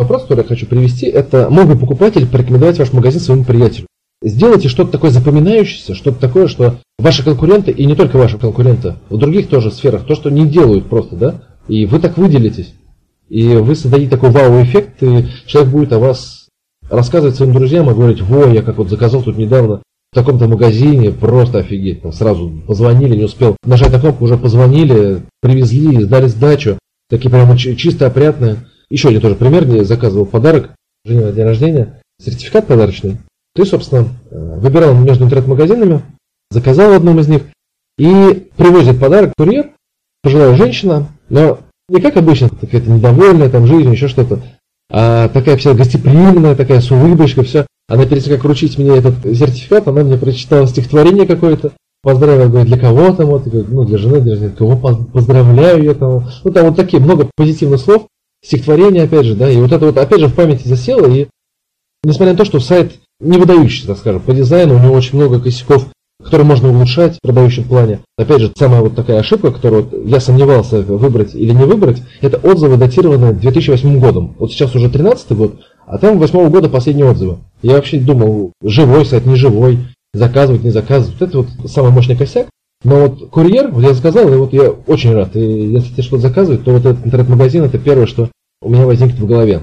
вопрос, который я хочу привести, это мог бы покупатель порекомендовать ваш магазин своему приятелю. Сделайте что-то такое запоминающееся, что-то такое, что ваши конкуренты, и не только ваши конкуренты, в других тоже сферах, то, что не делают просто, да, и вы так выделитесь. И вы создадите такой вау-эффект, и человек будет о вас рассказывать своим друзьям и говорить, во, я как вот заказал тут недавно в таком-то магазине, просто офигеть. Там сразу позвонили, не успел нажать на кнопку, уже позвонили, привезли, сдали сдачу. Такие прямо чисто опрятные. Еще один тоже пример, я заказывал подарок жене на день рождения, сертификат подарочный. Ты, собственно, э, выбирал между интернет-магазинами, заказал в одном из них, и привозит подарок курьер, пожилая женщина, но не как обычно, какая-то недовольная там жизнью, еще что-то, а такая вся гостеприимная, такая с улыбочкой, все. Она перед тем, как вручить мне этот сертификат, она мне прочитала стихотворение какое-то, поздравила, говорит, для кого там, вот, ну, для жены, для жены, кого поздравляю я там. Ну, там вот такие много позитивных слов, стихотворение, опять же, да, и вот это вот, опять же, в памяти засело, и несмотря на то, что сайт не выдающийся, так скажем, по дизайну, у него очень много косяков, которые можно улучшать в продающем плане. Опять же, самая вот такая ошибка, которую я сомневался выбрать или не выбрать, это отзывы, датированные 2008 годом. Вот сейчас уже 13 год, а там 8 года последние отзывы. Я вообще думал, живой сайт, не живой, заказывать, не заказывать. Вот это вот самый мощный косяк. Но вот курьер, вот я сказал, и вот я очень рад. И если тебе что-то заказывать, то вот этот интернет-магазин это первое, что у меня возникнет в голове.